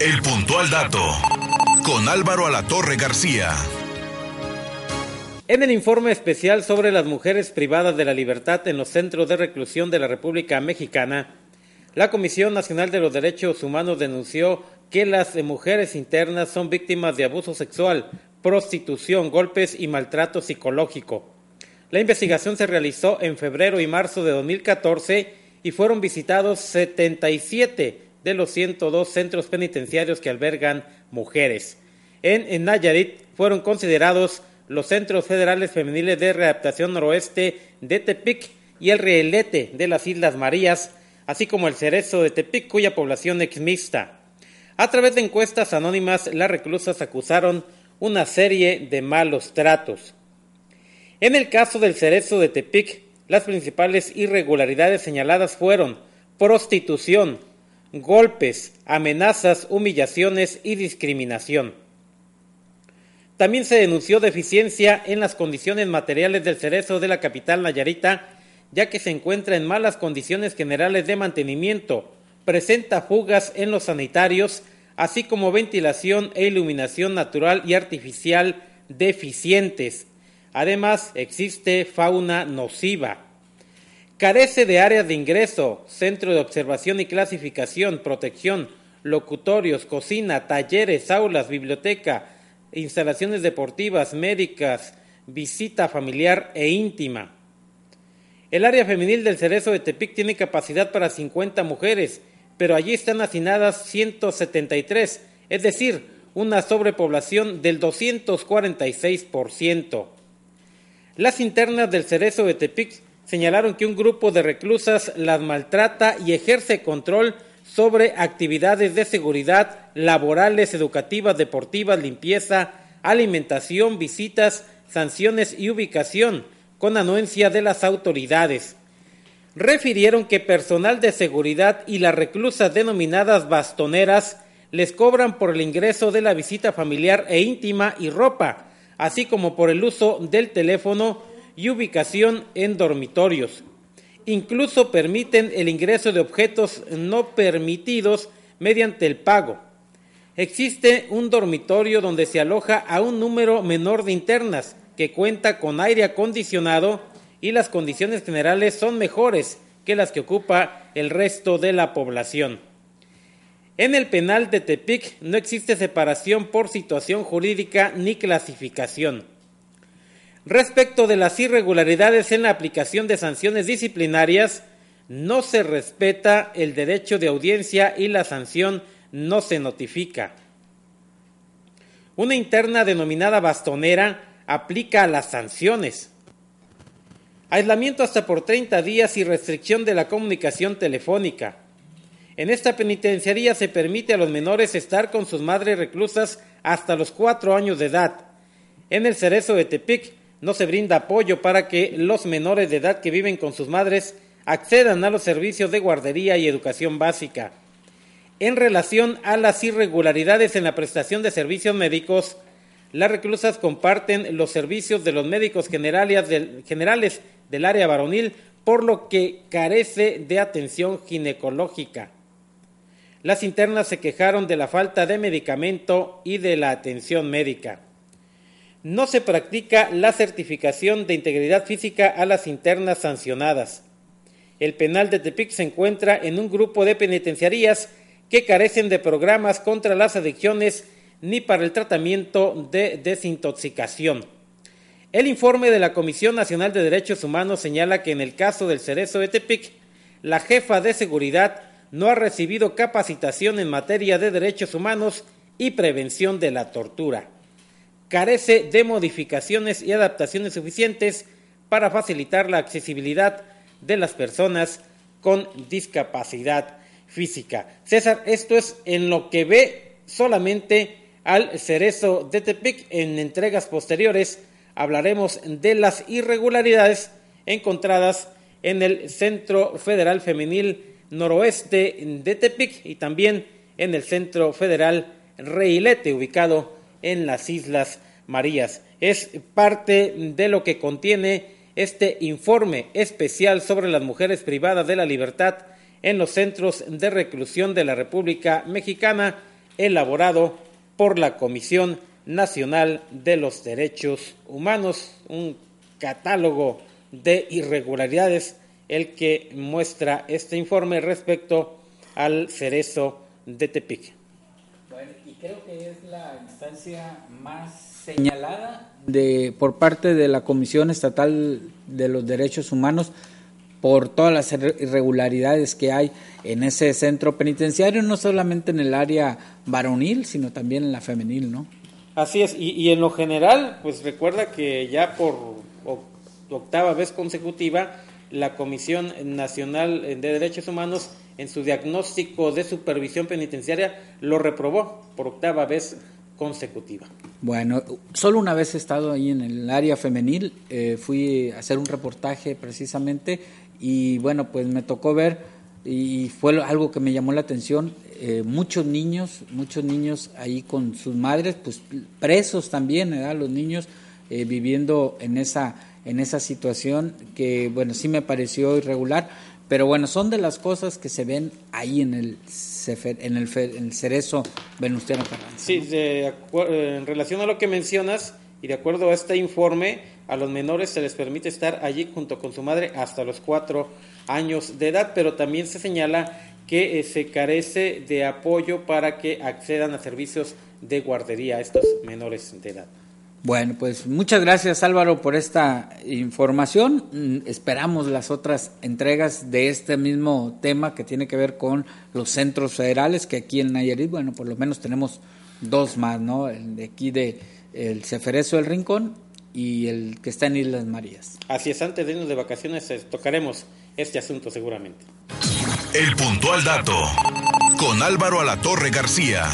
El puntual dato con Álvaro Alatorre García. En el informe especial sobre las mujeres privadas de la libertad en los centros de reclusión de la República Mexicana, la Comisión Nacional de los Derechos Humanos denunció que las mujeres internas son víctimas de abuso sexual, prostitución, golpes y maltrato psicológico. La investigación se realizó en febrero y marzo de 2014 y fueron visitados 77 de los 102 centros penitenciarios que albergan mujeres. En, en Nayarit fueron considerados los Centros Federales Femeniles de Readaptación Noroeste de Tepic y el Rielete de las Islas Marías, así como el Cerezo de Tepic, cuya población es mixta. A través de encuestas anónimas, las reclusas acusaron una serie de malos tratos. En el caso del Cerezo de Tepic, las principales irregularidades señaladas fueron prostitución, golpes, amenazas, humillaciones y discriminación. También se denunció deficiencia en las condiciones materiales del cerezo de la capital Nayarita, ya que se encuentra en malas condiciones generales de mantenimiento, presenta fugas en los sanitarios, así como ventilación e iluminación natural y artificial deficientes. Además, existe fauna nociva. Carece de áreas de ingreso, centro de observación y clasificación, protección, locutorios, cocina, talleres, aulas, biblioteca, instalaciones deportivas, médicas, visita familiar e íntima. El área femenil del Cerezo de Tepic tiene capacidad para 50 mujeres, pero allí están hacinadas 173, es decir, una sobrepoblación del 246%. Las internas del Cerezo de Tepic señalaron que un grupo de reclusas las maltrata y ejerce control sobre actividades de seguridad, laborales, educativas, deportivas, limpieza, alimentación, visitas, sanciones y ubicación, con anuencia de las autoridades. Refirieron que personal de seguridad y las reclusas denominadas bastoneras les cobran por el ingreso de la visita familiar e íntima y ropa, así como por el uso del teléfono y ubicación en dormitorios. Incluso permiten el ingreso de objetos no permitidos mediante el pago. Existe un dormitorio donde se aloja a un número menor de internas que cuenta con aire acondicionado y las condiciones generales son mejores que las que ocupa el resto de la población. En el penal de Tepic no existe separación por situación jurídica ni clasificación. Respecto de las irregularidades en la aplicación de sanciones disciplinarias, no se respeta el derecho de audiencia y la sanción no se notifica. Una interna denominada bastonera aplica las sanciones. Aislamiento hasta por 30 días y restricción de la comunicación telefónica. En esta penitenciaría se permite a los menores estar con sus madres reclusas hasta los cuatro años de edad. En el Cerezo de Tepic no se brinda apoyo para que los menores de edad que viven con sus madres accedan a los servicios de guardería y educación básica. En relación a las irregularidades en la prestación de servicios médicos, las reclusas comparten los servicios de los médicos generales del, área varonil, por lo que carece de atención ginecológica. Las internas se quejaron de la falta de medicamento y de la atención médica no se practica la certificación de integridad física a las internas sancionadas. El penal de Tepic se encuentra en un grupo de penitenciarías que carecen de programas contra las adicciones ni para el tratamiento de desintoxicación. El informe de la Comisión Nacional de Derechos Humanos señala que en el caso del Cerezo de Tepic, la jefa de seguridad no ha recibido capacitación en materia de derechos humanos y prevención de la tortura carece de modificaciones y adaptaciones suficientes para facilitar la accesibilidad de las personas con discapacidad física. César, esto es en lo que ve solamente al cerezo de Tepic. En entregas posteriores hablaremos de las irregularidades encontradas en el Centro Federal Femenil Noroeste de Tepic y también en el Centro Federal Reilete, ubicado en las Islas Marías. Es parte de lo que contiene este informe especial sobre las mujeres privadas de la libertad en los centros de reclusión de la República Mexicana elaborado por la Comisión Nacional de los Derechos Humanos, un catálogo de irregularidades el que muestra este informe respecto al cerezo de Tepic. Y creo que es la instancia más señalada de, por parte de la Comisión Estatal de los Derechos Humanos por todas las irregularidades que hay en ese centro penitenciario, no solamente en el área varonil, sino también en la femenil, ¿no? Así es, y en lo general, pues recuerda que ya por octava vez consecutiva, la Comisión Nacional de Derechos Humanos en su diagnóstico de supervisión penitenciaria lo reprobó por octava vez consecutiva. Bueno, solo una vez he estado ahí en el área femenil, eh, fui a hacer un reportaje precisamente y bueno, pues me tocó ver y fue algo que me llamó la atención, eh, muchos niños, muchos niños ahí con sus madres, pues presos también, ¿verdad? los niños eh, viviendo en esa en esa situación que, bueno, sí me pareció irregular, pero bueno, son de las cosas que se ven ahí en el, en el, cerezo Venustiano Carranza. Sí, eh, en relación a lo que mencionas, y de acuerdo a este informe, a los menores se les permite estar allí junto con su madre hasta los cuatro años de edad, pero también se señala que eh, se carece de apoyo para que accedan a servicios de guardería a estos menores de edad. Bueno, pues muchas gracias Álvaro por esta información. Mm, esperamos las otras entregas de este mismo tema que tiene que ver con los centros federales, que aquí en Nayarit, bueno, por lo menos tenemos dos más, ¿no? El de aquí de el Ceferezo del Rincón y el que está en Islas Marías. Así es, antes de irnos de vacaciones eh, tocaremos este asunto seguramente. El puntual dato con Álvaro Alatorre García.